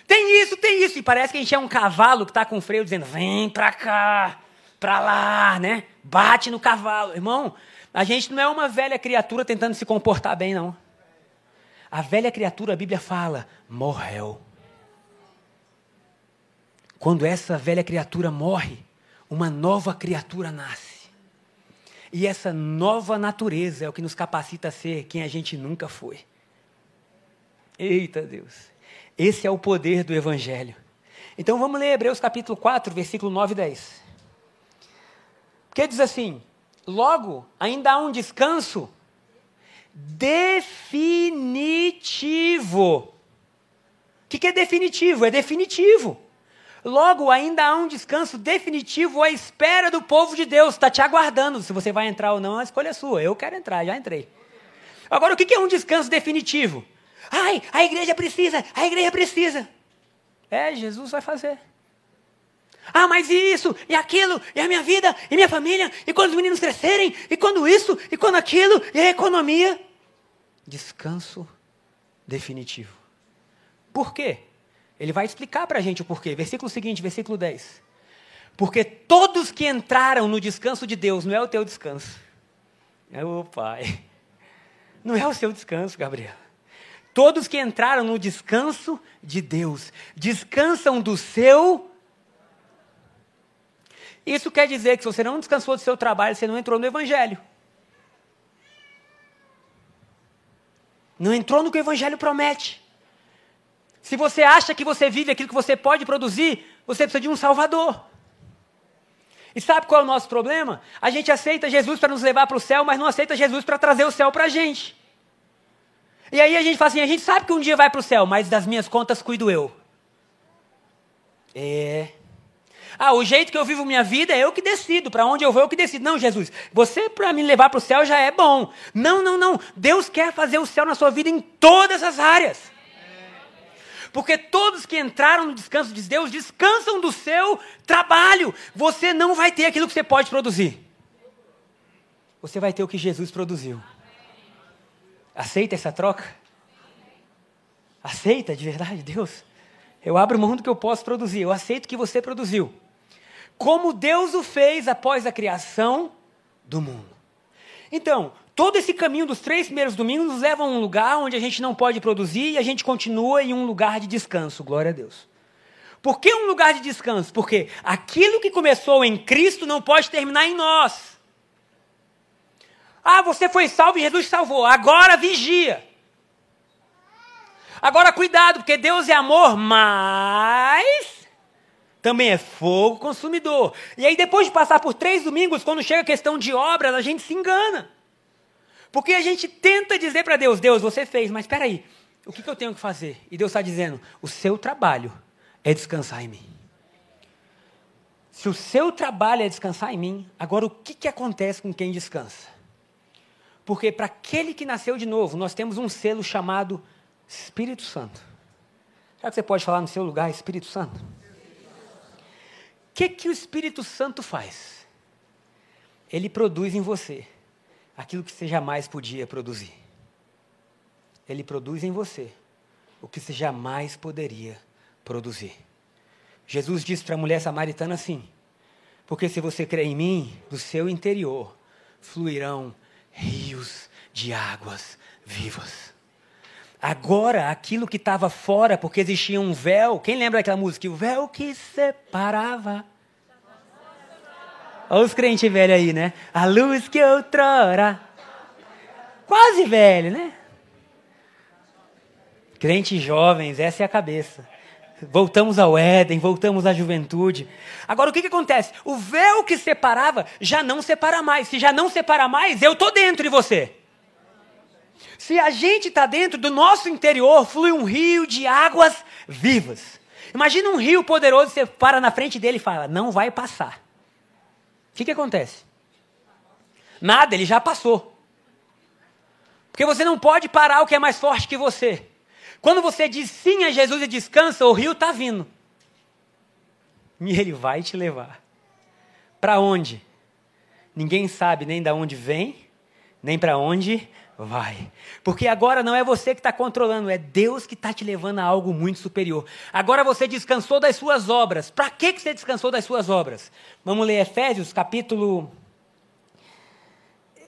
Tem isso, tem isso. E parece que a gente é um cavalo que está com freio dizendo: vem para cá, para lá, né? Bate no cavalo. Irmão, a gente não é uma velha criatura tentando se comportar bem, não. A velha criatura, a Bíblia fala, morreu. Quando essa velha criatura morre, uma nova criatura nasce. E essa nova natureza é o que nos capacita a ser quem a gente nunca foi. Eita Deus. Esse é o poder do Evangelho. Então vamos ler Hebreus capítulo 4, versículo 9 e 10. Porque diz assim: Logo, ainda há um descanso definitivo. O que, é definitivo? É definitivo. Logo, ainda há um descanso definitivo à espera do povo de Deus. Está te aguardando. Se você vai entrar ou não, a escolha é sua. Eu quero entrar, já entrei. Agora, o que é um descanso definitivo? Ai, a igreja precisa, a igreja precisa. É, Jesus vai fazer. Ah, mas e isso, e aquilo, e a minha vida, e minha família, e quando os meninos crescerem, e quando isso, e quando aquilo, e a economia. Descanso definitivo. Por quê? Ele vai explicar para a gente o porquê. Versículo seguinte, versículo 10. Porque todos que entraram no descanso de Deus, não é o teu descanso. É o Pai. Não é o seu descanso, Gabriel. Todos que entraram no descanso de Deus, descansam do seu. Isso quer dizer que se você não descansou do seu trabalho, você não entrou no Evangelho. Não entrou no que o Evangelho promete. Se você acha que você vive aquilo que você pode produzir, você precisa de um Salvador. E sabe qual é o nosso problema? A gente aceita Jesus para nos levar para o céu, mas não aceita Jesus para trazer o céu para a gente. E aí a gente fala assim: a gente sabe que um dia vai para o céu, mas das minhas contas cuido eu. É. Ah, o jeito que eu vivo minha vida é eu que decido. Para onde eu vou, eu que decido. Não, Jesus, você para me levar para o céu já é bom. Não, não, não. Deus quer fazer o céu na sua vida em todas as áreas. Porque todos que entraram no descanso de Deus descansam do seu trabalho. Você não vai ter aquilo que você pode produzir. Você vai ter o que Jesus produziu. Aceita essa troca? Aceita de verdade, Deus? Eu abro mão do que eu posso produzir, eu aceito o que você produziu. Como Deus o fez após a criação do mundo. Então, todo esse caminho dos três primeiros domingos nos leva a um lugar onde a gente não pode produzir e a gente continua em um lugar de descanso, glória a Deus. Por que um lugar de descanso? Porque aquilo que começou em Cristo não pode terminar em nós. Ah, você foi salvo e Jesus salvou. Agora vigia. Agora, cuidado, porque Deus é amor, mas também é fogo consumidor. E aí, depois de passar por três domingos, quando chega a questão de obras, a gente se engana. Porque a gente tenta dizer para Deus: Deus, você fez, mas espera aí, o que, que eu tenho que fazer? E Deus está dizendo: o seu trabalho é descansar em mim. Se o seu trabalho é descansar em mim, agora o que, que acontece com quem descansa? Porque para aquele que nasceu de novo, nós temos um selo chamado Espírito Santo. Será que você pode falar no seu lugar Espírito Santo? Que, que o Espírito Santo faz? Ele produz em você aquilo que você jamais podia produzir. Ele produz em você o que você jamais poderia produzir. Jesus disse para a mulher samaritana assim: Porque se você crê em mim, do seu interior fluirão rios de águas vivas. Agora, aquilo que estava fora, porque existia um véu, quem lembra daquela música? O véu que separava. Olha os crentes velhos aí, né? A luz que outrora. Quase velho, né? Crentes jovens, essa é a cabeça. Voltamos ao Éden, voltamos à juventude. Agora o que, que acontece? O véu que separava já não separa mais. Se já não separa mais, eu estou dentro de você. Se a gente está dentro do nosso interior, flui um rio de águas vivas. Imagina um rio poderoso, você para na frente dele e fala: não vai passar. O que, que acontece? Nada, ele já passou. Porque você não pode parar o que é mais forte que você. Quando você diz sim a Jesus e descansa, o rio está vindo. E ele vai te levar. Para onde? Ninguém sabe nem de onde vem, nem para onde vai. Porque agora não é você que está controlando, é Deus que está te levando a algo muito superior. Agora você descansou das suas obras. Para que, que você descansou das suas obras? Vamos ler Efésios capítulo.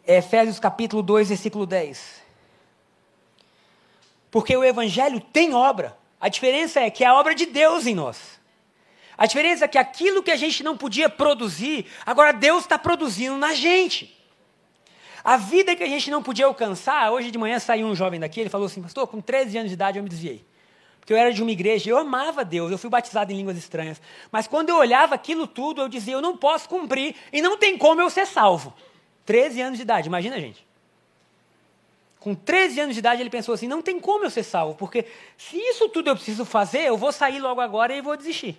Efésios capítulo 2, versículo 10. Porque o Evangelho tem obra. A diferença é que é a obra de Deus em nós. A diferença é que aquilo que a gente não podia produzir, agora Deus está produzindo na gente. A vida que a gente não podia alcançar, hoje de manhã saiu um jovem daqui, ele falou assim, pastor, com 13 anos de idade eu me desviei. Porque eu era de uma igreja, eu amava Deus, eu fui batizado em línguas estranhas. Mas quando eu olhava aquilo tudo, eu dizia, eu não posso cumprir e não tem como eu ser salvo. 13 anos de idade, imagina gente. Com 13 anos de idade, ele pensou assim: não tem como eu ser salvo, porque se isso tudo eu preciso fazer, eu vou sair logo agora e vou desistir.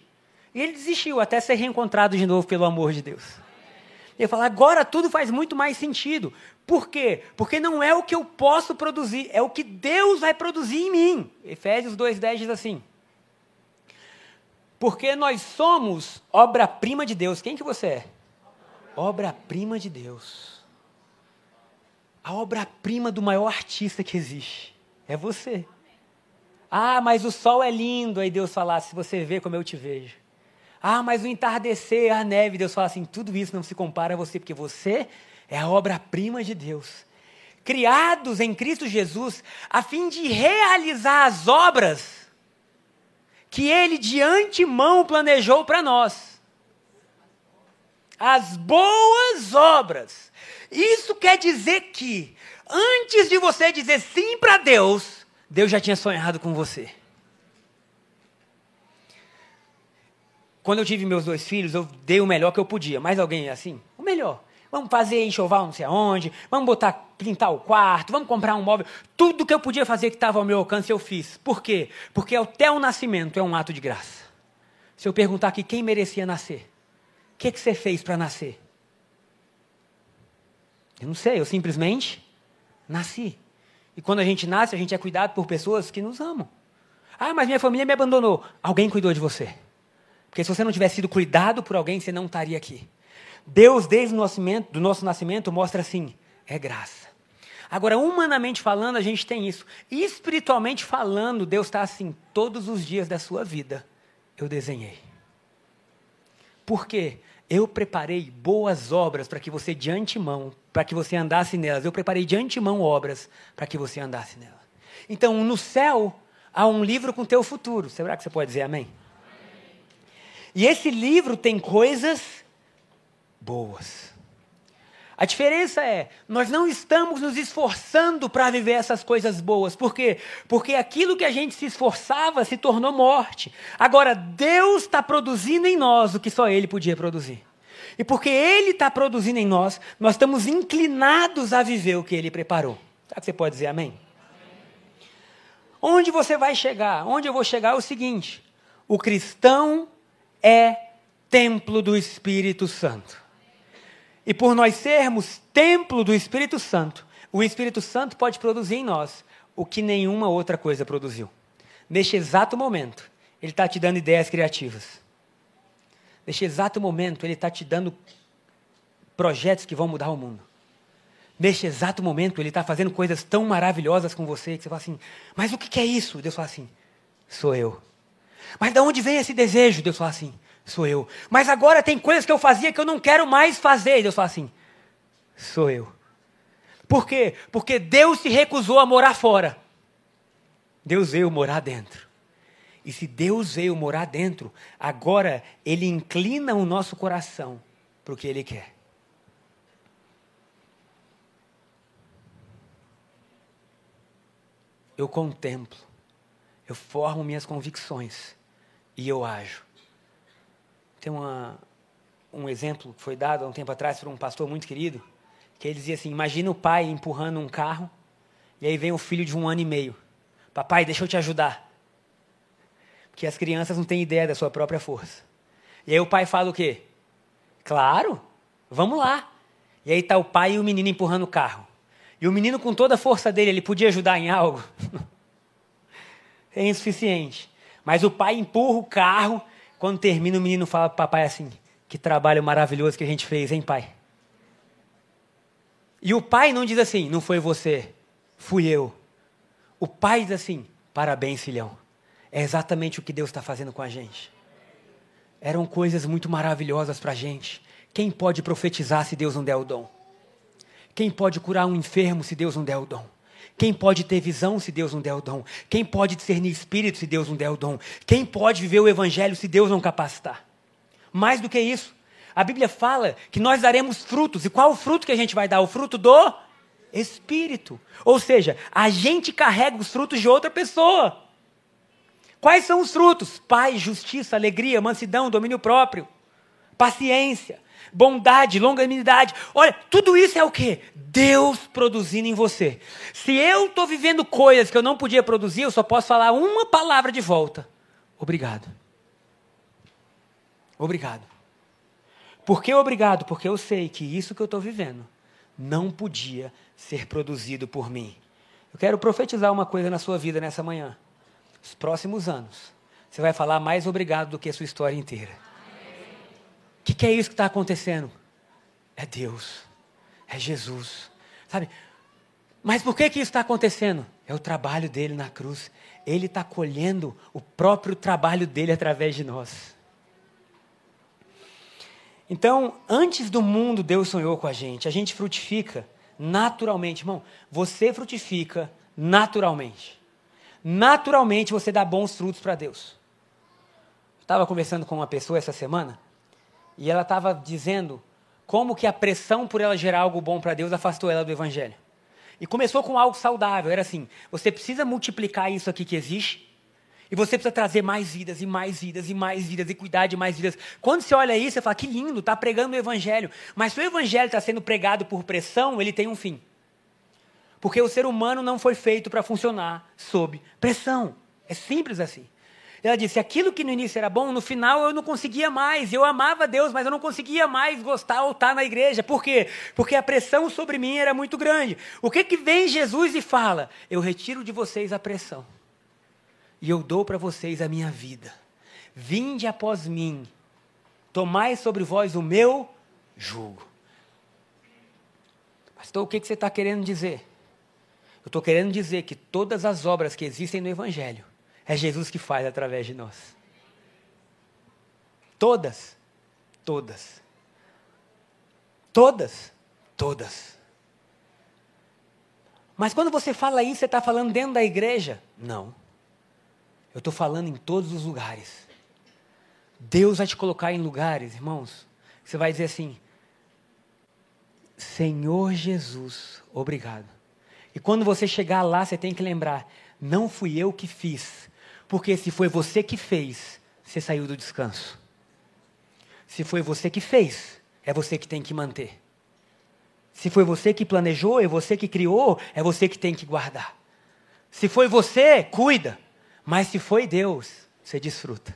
E ele desistiu até ser reencontrado de novo pelo amor de Deus. Ele fala: agora tudo faz muito mais sentido. Por quê? Porque não é o que eu posso produzir, é o que Deus vai produzir em mim. Efésios 2,10 diz assim: Porque nós somos obra-prima de Deus. Quem que você é? Obra-prima de Deus a obra-prima do maior artista que existe. É você. Ah, mas o sol é lindo. Aí Deus fala, se você vê como eu te vejo. Ah, mas o entardecer, a neve, Deus fala assim, tudo isso não se compara a você, porque você é a obra-prima de Deus. Criados em Cristo Jesus, a fim de realizar as obras que Ele de antemão planejou para nós. As boas obras isso quer dizer que, antes de você dizer sim para Deus, Deus já tinha sonhado com você. Quando eu tive meus dois filhos, eu dei o melhor que eu podia. Mais alguém é assim? O melhor. Vamos fazer enxoval não sei aonde, vamos botar, pintar o quarto, vamos comprar um móvel. Tudo que eu podia fazer que estava ao meu alcance, eu fiz. Por quê? Porque até o nascimento é um ato de graça. Se eu perguntar aqui quem merecia nascer, o que, que você fez para nascer? Eu não sei, eu simplesmente nasci. E quando a gente nasce, a gente é cuidado por pessoas que nos amam. Ah, mas minha família me abandonou. Alguém cuidou de você. Porque se você não tivesse sido cuidado por alguém, você não estaria aqui. Deus, desde o nascimento, do nosso nascimento, mostra assim: é graça. Agora, humanamente falando, a gente tem isso. E espiritualmente falando, Deus está assim: todos os dias da sua vida, eu desenhei. Por quê? Eu preparei boas obras para que você de antemão, para que você andasse nelas. Eu preparei de antemão obras para que você andasse nelas. Então, no céu há um livro com teu futuro. Será que você pode dizer amém? amém? E esse livro tem coisas boas. A diferença é, nós não estamos nos esforçando para viver essas coisas boas. Por quê? Porque aquilo que a gente se esforçava se tornou morte. Agora, Deus está produzindo em nós o que só Ele podia produzir. E porque Ele está produzindo em nós, nós estamos inclinados a viver o que Ele preparou. Será que você pode dizer amém? Onde você vai chegar? Onde eu vou chegar é o seguinte: o cristão é templo do Espírito Santo. E por nós sermos templo do Espírito Santo, o Espírito Santo pode produzir em nós o que nenhuma outra coisa produziu. Neste exato momento, Ele está te dando ideias criativas. Neste exato momento, Ele está te dando projetos que vão mudar o mundo. Neste exato momento, Ele está fazendo coisas tão maravilhosas com você que você fala assim: Mas o que é isso? Deus fala assim: Sou eu. Mas de onde vem esse desejo? Deus fala assim: Sou eu. Mas agora tem coisas que eu fazia que eu não quero mais fazer. Deus fala assim: Sou eu. Por quê? Porque Deus se recusou a morar fora. Deus veio morar dentro. E se Deus veio morar dentro, agora Ele inclina o nosso coração para o que Ele quer. Eu contemplo, eu formo minhas convicções e eu ajo. Tem uma, um exemplo que foi dado há um tempo atrás por um pastor muito querido, que ele dizia assim: Imagina o pai empurrando um carro, e aí vem o filho de um ano e meio. Papai, deixa eu te ajudar. Porque as crianças não têm ideia da sua própria força. E aí o pai fala o quê? Claro, vamos lá. E aí está o pai e o menino empurrando o carro. E o menino, com toda a força dele, ele podia ajudar em algo? é insuficiente. Mas o pai empurra o carro quando termina, o menino fala para o papai assim: Que trabalho maravilhoso que a gente fez, hein, pai? E o pai não diz assim: Não foi você, fui eu. O pai diz assim: Parabéns, filhão. É exatamente o que Deus está fazendo com a gente. Eram coisas muito maravilhosas para a gente. Quem pode profetizar se Deus não der o dom? Quem pode curar um enfermo se Deus não der o dom? Quem pode ter visão se Deus não der o dom? Quem pode discernir espírito se Deus não der o dom? Quem pode viver o evangelho se Deus não capacitar? Mais do que isso, a Bíblia fala que nós daremos frutos. E qual o fruto que a gente vai dar? O fruto do espírito. Ou seja, a gente carrega os frutos de outra pessoa. Quais são os frutos? Paz, justiça, alegria, mansidão, domínio próprio, paciência, bondade, longanimidade. Olha, tudo isso é o que? Deus produzindo em você. Se eu estou vivendo coisas que eu não podia produzir, eu só posso falar uma palavra de volta: obrigado. Obrigado. Por que obrigado? Porque eu sei que isso que eu estou vivendo não podia ser produzido por mim. Eu quero profetizar uma coisa na sua vida nessa manhã. Os próximos anos, você vai falar mais obrigado do que a sua história inteira que, que é isso que está acontecendo? É Deus, é Jesus, sabe? Mas por que, que isso está acontecendo? É o trabalho dele na cruz. Ele está colhendo o próprio trabalho dele através de nós. Então, antes do mundo, Deus sonhou com a gente. A gente frutifica naturalmente, irmão. Você frutifica naturalmente. Naturalmente você dá bons frutos para Deus. Estava conversando com uma pessoa essa semana e ela estava dizendo como que a pressão por ela gerar algo bom para Deus afastou ela do Evangelho. E começou com algo saudável. Era assim: você precisa multiplicar isso aqui que existe. E você precisa trazer mais vidas, e mais vidas, e mais vidas, e cuidar de mais vidas. Quando você olha isso, você fala, que lindo, está pregando o Evangelho. Mas se o Evangelho está sendo pregado por pressão, ele tem um fim. Porque o ser humano não foi feito para funcionar sob pressão. É simples assim. Ela disse: aquilo que no início era bom, no final eu não conseguia mais. Eu amava Deus, mas eu não conseguia mais gostar ou estar na igreja. Por quê? Porque a pressão sobre mim era muito grande. O que que vem Jesus e fala? Eu retiro de vocês a pressão. E eu dou para vocês a minha vida. Vinde após mim. Tomai sobre vós o meu jugo. Pastor, o que, que você está querendo dizer? Eu estou querendo dizer que todas as obras que existem no Evangelho é Jesus que faz através de nós. Todas. Todas. Todas. Todas. Mas quando você fala isso, você está falando dentro da igreja? Não. Eu estou falando em todos os lugares. Deus vai te colocar em lugares, irmãos, você vai dizer assim: Senhor Jesus, obrigado. E quando você chegar lá, você tem que lembrar: não fui eu que fiz, porque se foi você que fez, você saiu do descanso. Se foi você que fez, é você que tem que manter. Se foi você que planejou, é você que criou, é você que tem que guardar. Se foi você, cuida. Mas se foi Deus, você desfruta.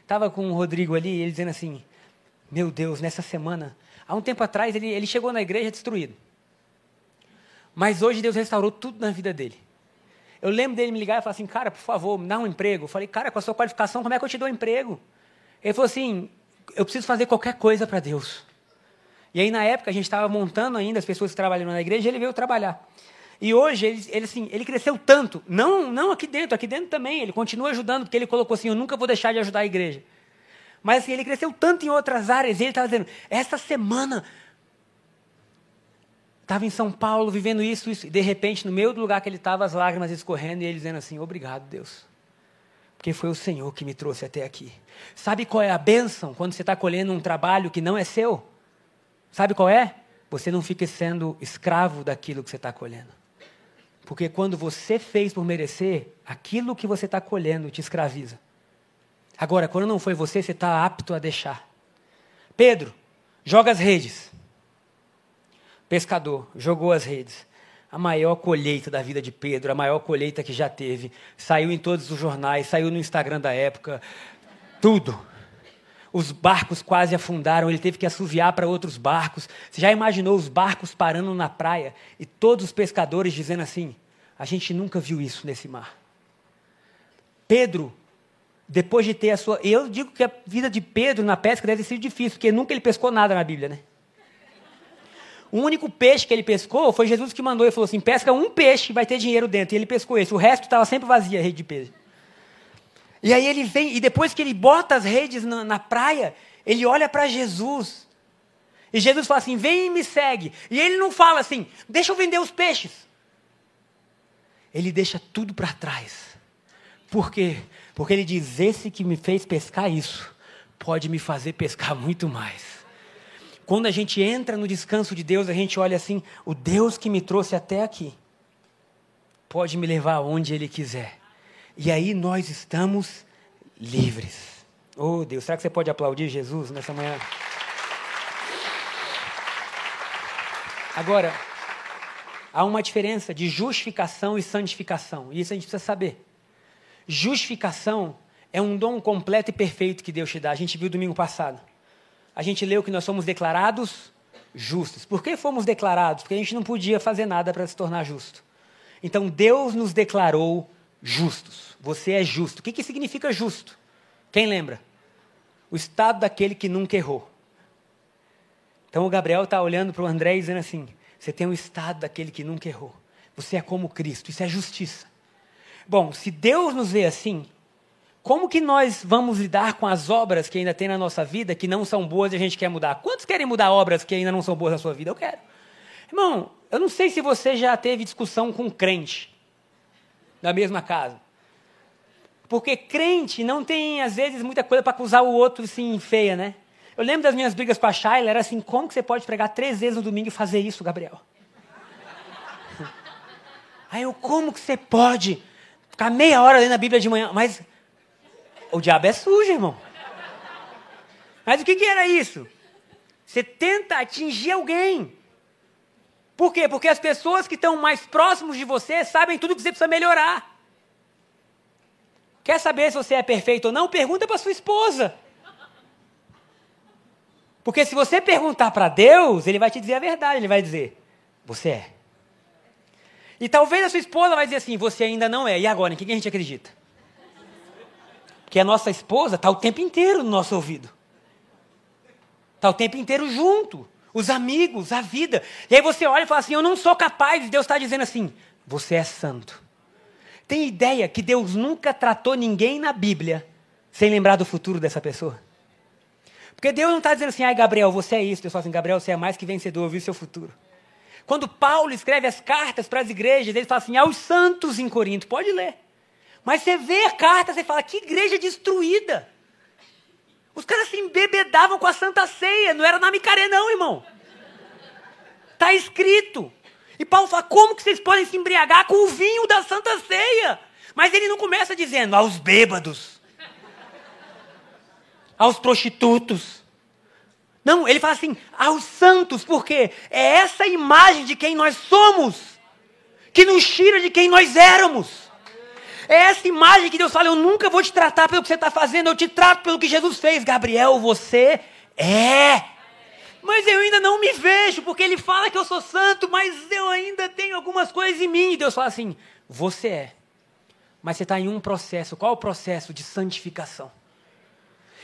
Estava com o Rodrigo ali, ele dizendo assim: Meu Deus, nessa semana. Há um tempo atrás, ele, ele chegou na igreja destruído. Mas hoje Deus restaurou tudo na vida dele. Eu lembro dele me ligar e falar assim: Cara, por favor, me dá um emprego. Eu falei: Cara, com a sua qualificação, como é que eu te dou um emprego? Ele falou assim: Eu preciso fazer qualquer coisa para Deus. E aí, na época, a gente estava montando ainda as pessoas que trabalham na igreja, e ele veio trabalhar. E hoje, ele, ele, assim, ele cresceu tanto, não, não aqui dentro, aqui dentro também, ele continua ajudando, porque ele colocou assim, eu nunca vou deixar de ajudar a igreja. Mas assim, ele cresceu tanto em outras áreas, e ele estava dizendo, essa semana, estava em São Paulo, vivendo isso, isso, e de repente, no meio do lugar que ele estava, as lágrimas escorrendo, e ele dizendo assim, obrigado, Deus. Porque foi o Senhor que me trouxe até aqui. Sabe qual é a bênção quando você está colhendo um trabalho que não é seu? Sabe qual é? Você não fica sendo escravo daquilo que você está colhendo. Porque quando você fez por merecer, aquilo que você está colhendo te escraviza. Agora, quando não foi você, você está apto a deixar. Pedro, joga as redes. Pescador, jogou as redes. A maior colheita da vida de Pedro, a maior colheita que já teve. Saiu em todos os jornais, saiu no Instagram da época. Tudo os barcos quase afundaram, ele teve que assoviar para outros barcos. Você já imaginou os barcos parando na praia e todos os pescadores dizendo assim: a gente nunca viu isso nesse mar. Pedro, depois de ter a sua. Eu digo que a vida de Pedro na pesca deve ter sido difícil, porque nunca ele pescou nada na Bíblia, né? O único peixe que ele pescou foi Jesus que mandou. Ele falou assim: pesca um peixe, vai ter dinheiro dentro. E ele pescou esse. O resto estava sempre vazia a rede de peixe. E aí ele vem, e depois que ele bota as redes na, na praia, ele olha para Jesus. E Jesus fala assim: vem e me segue. E ele não fala assim: deixa eu vender os peixes. Ele deixa tudo para trás. Por quê? Porque ele diz: esse que me fez pescar isso, pode me fazer pescar muito mais. Quando a gente entra no descanso de Deus, a gente olha assim: o Deus que me trouxe até aqui, pode me levar aonde Ele quiser. E aí nós estamos livres. Oh Deus, será que você pode aplaudir Jesus nessa manhã? Agora, há uma diferença de justificação e santificação. E isso a gente precisa saber. Justificação é um dom completo e perfeito que Deus te dá. A gente viu domingo passado. A gente leu que nós somos declarados justos. Por que fomos declarados? Porque a gente não podia fazer nada para se tornar justo. Então Deus nos declarou justos. Você é justo. O que, que significa justo? Quem lembra? O estado daquele que nunca errou. Então o Gabriel está olhando para o André e dizendo assim: você tem o estado daquele que nunca errou. Você é como Cristo. Isso é justiça. Bom, se Deus nos vê assim, como que nós vamos lidar com as obras que ainda tem na nossa vida que não são boas e a gente quer mudar? Quantos querem mudar obras que ainda não são boas na sua vida? Eu quero. Irmão, eu não sei se você já teve discussão com crente da mesma casa. Porque crente não tem, às vezes, muita coisa para acusar o outro assim, feia, né? Eu lembro das minhas brigas com a Shayla, era assim, como que você pode pregar três vezes no domingo e fazer isso, Gabriel? Aí eu, como que você pode ficar meia hora lendo a Bíblia de manhã? Mas o diabo é sujo, irmão. Mas o que, que era isso? Você tenta atingir alguém. Por quê? Porque as pessoas que estão mais próximos de você sabem tudo que você precisa melhorar. Quer saber se você é perfeito ou não? Pergunta para sua esposa. Porque se você perguntar para Deus, ele vai te dizer a verdade, ele vai dizer: você é. E talvez a sua esposa vai dizer assim: você ainda não é. E agora, em quem a gente acredita? Porque a nossa esposa está o tempo inteiro no nosso ouvido. Está o tempo inteiro junto os amigos, a vida. E aí você olha e fala assim: Eu não sou capaz. E Deus está dizendo assim: Você é santo. Tem ideia que Deus nunca tratou ninguém na Bíblia sem lembrar do futuro dessa pessoa? Porque Deus não está dizendo assim: Ai, Gabriel, você é isso. Deus fala assim: Gabriel, você é mais que vencedor, viu seu futuro. Quando Paulo escreve as cartas para as igrejas, ele fala assim: aos santos em Corinto, pode ler. Mas você vê a carta, você fala: que igreja destruída. Os caras se embebedavam com a Santa Ceia, não era na micaré não, irmão. está escrito. E Paulo fala: como que vocês podem se embriagar com o vinho da Santa Ceia? Mas ele não começa dizendo aos bêbados, aos prostitutos. Não, ele fala assim, aos santos, porque é essa imagem de quem nós somos que nos tira de quem nós éramos. É essa imagem que Deus fala: eu nunca vou te tratar pelo que você está fazendo, eu te trato pelo que Jesus fez. Gabriel, você é. Mas eu ainda não me vejo, porque ele fala que eu sou santo, mas eu ainda tenho algumas coisas em mim. E Deus fala assim: você é. Mas você está em um processo. Qual o processo de santificação?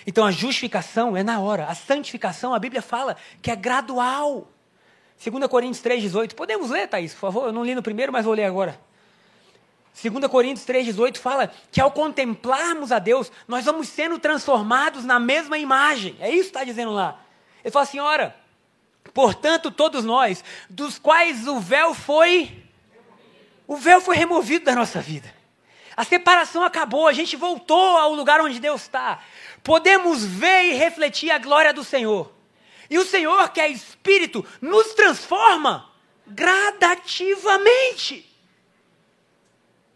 Então a justificação é na hora. A santificação, a Bíblia fala que é gradual. 2 Coríntios 3,18. Podemos ler, Thaís, por favor? Eu não li no primeiro, mas vou ler agora. 2 Coríntios 3,18 fala que ao contemplarmos a Deus, nós vamos sendo transformados na mesma imagem. É isso que está dizendo lá. Ele fala assim: ora, portanto, todos nós, dos quais o véu foi. O véu foi removido da nossa vida. A separação acabou, a gente voltou ao lugar onde Deus está. Podemos ver e refletir a glória do Senhor. E o Senhor, que é Espírito, nos transforma gradativamente.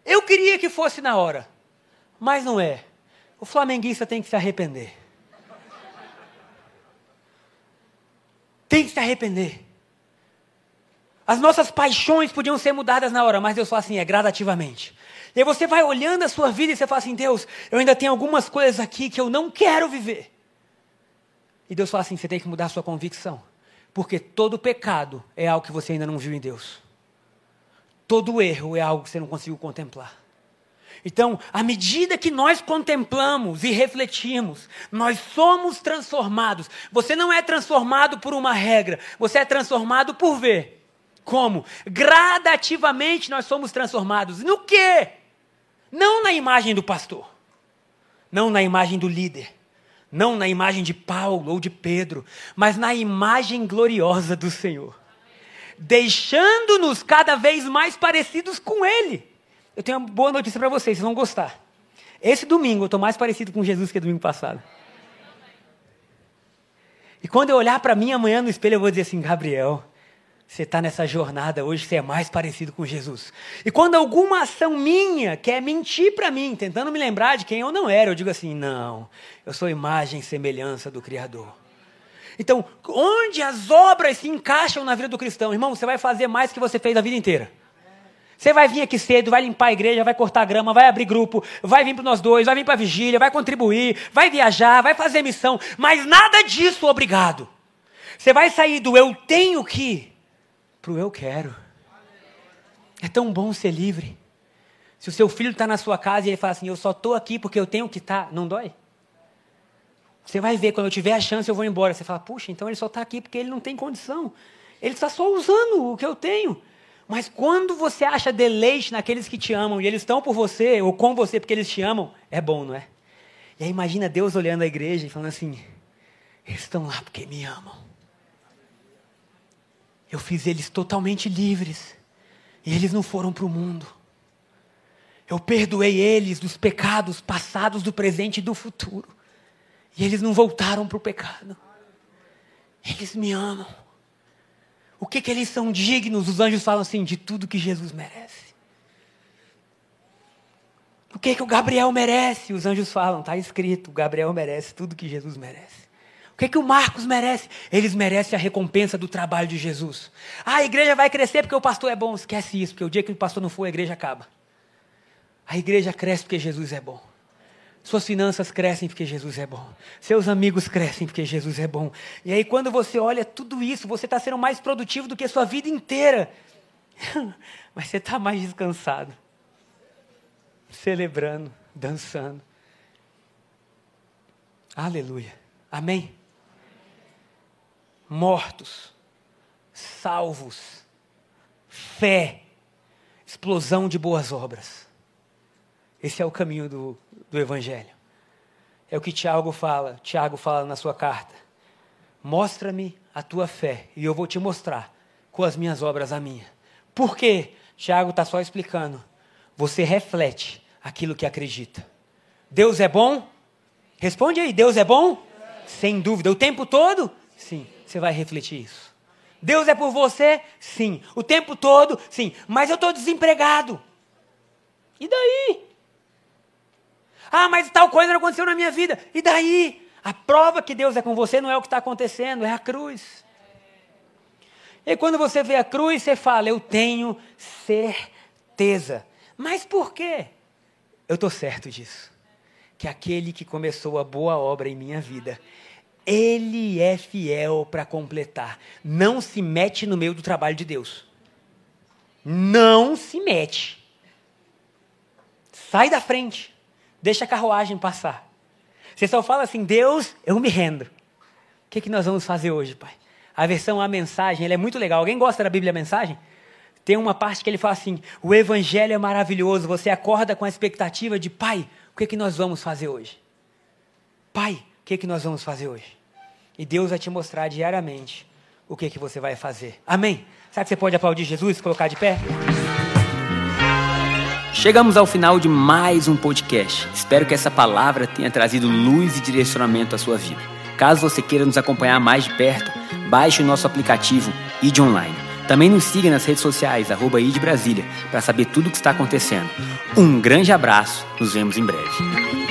Eu queria que fosse na hora, mas não é. O flamenguista tem que se arrepender. Tem que se arrepender. As nossas paixões podiam ser mudadas na hora, mas Deus fala assim: é gradativamente. E aí você vai olhando a sua vida e você fala assim: Deus, eu ainda tenho algumas coisas aqui que eu não quero viver. E Deus fala assim: você tem que mudar a sua convicção. Porque todo pecado é algo que você ainda não viu em Deus. Todo erro é algo que você não conseguiu contemplar. Então, à medida que nós contemplamos e refletimos, nós somos transformados. Você não é transformado por uma regra, você é transformado por ver. Como? Gradativamente nós somos transformados. No quê? Não na imagem do pastor, não na imagem do líder, não na imagem de Paulo ou de Pedro, mas na imagem gloriosa do Senhor, deixando-nos cada vez mais parecidos com Ele. Eu tenho uma boa notícia para vocês, vocês vão gostar. Esse domingo eu estou mais parecido com Jesus que domingo passado. E quando eu olhar para mim amanhã no espelho, eu vou dizer assim: Gabriel, você está nessa jornada hoje, você é mais parecido com Jesus. E quando alguma ação minha quer mentir para mim, tentando me lembrar de quem eu não era, eu digo assim: não, eu sou imagem e semelhança do Criador. Então, onde as obras se encaixam na vida do cristão? Irmão, você vai fazer mais que você fez a vida inteira. Você vai vir aqui cedo, vai limpar a igreja, vai cortar grama, vai abrir grupo, vai vir para nós dois, vai vir para a vigília, vai contribuir, vai viajar, vai fazer missão, mas nada disso obrigado. Você vai sair do eu tenho que para o eu quero. É tão bom ser livre. Se o seu filho está na sua casa e ele fala assim, eu só estou aqui porque eu tenho que estar, tá, não dói? Você vai ver, quando eu tiver a chance eu vou embora. Você fala, puxa, então ele só está aqui porque ele não tem condição. Ele está só usando o que eu tenho. Mas quando você acha deleite naqueles que te amam e eles estão por você ou com você porque eles te amam, é bom, não é? E aí imagina Deus olhando a igreja e falando assim: eles estão lá porque me amam. Eu fiz eles totalmente livres. E eles não foram para o mundo. Eu perdoei eles dos pecados passados, do presente e do futuro. E eles não voltaram para o pecado. Eles me amam. O que, que eles são dignos? Os anjos falam assim: de tudo que Jesus merece. O que, que o Gabriel merece? Os anjos falam: está escrito: o Gabriel merece tudo que Jesus merece. O que, que o Marcos merece? Eles merecem a recompensa do trabalho de Jesus. Ah, a igreja vai crescer porque o pastor é bom. Esquece isso, porque o dia que o pastor não for, a igreja acaba. A igreja cresce porque Jesus é bom. Suas finanças crescem porque Jesus é bom. Seus amigos crescem porque Jesus é bom. E aí, quando você olha tudo isso, você está sendo mais produtivo do que a sua vida inteira. Mas você está mais descansado. Celebrando, dançando. Aleluia. Amém? mortos, salvos, fé, explosão de boas obras. Esse é o caminho do, do Evangelho. É o que Tiago fala, Tiago fala na sua carta. Mostra-me a tua fé e eu vou te mostrar com as minhas obras a minha. Por quê? Tiago está só explicando. Você reflete aquilo que acredita. Deus é bom? Responde aí, Deus é bom? Sem dúvida. O tempo todo? Sim você vai refletir isso. Deus é por você? Sim. O tempo todo? Sim. Mas eu estou desempregado. E daí? Ah, mas tal coisa não aconteceu na minha vida. E daí? A prova que Deus é com você não é o que está acontecendo, é a cruz. E quando você vê a cruz, você fala: Eu tenho certeza. Mas por quê? Eu estou certo disso. Que aquele que começou a boa obra em minha vida, ele é fiel para completar. Não se mete no meio do trabalho de Deus. Não se mete. Sai da frente. Deixa a carruagem passar. Você só fala assim: Deus, eu me rendo. O que, que nós vamos fazer hoje, Pai? A versão A Mensagem, ela é muito legal. Alguém gosta da Bíblia Mensagem? Tem uma parte que ele fala assim: o Evangelho é maravilhoso. Você acorda com a expectativa de, Pai, o que, que nós vamos fazer hoje? Pai, o que, que nós vamos fazer hoje? E Deus vai te mostrar diariamente o que, que você vai fazer. Amém? Sabe que você pode aplaudir Jesus e colocar de pé? Chegamos ao final de mais um podcast. Espero que essa palavra tenha trazido luz e direcionamento à sua vida. Caso você queira nos acompanhar mais de perto, baixe o nosso aplicativo ID Online. Também nos siga nas redes sociais, arroba ID Brasília, para saber tudo o que está acontecendo. Um grande abraço, nos vemos em breve.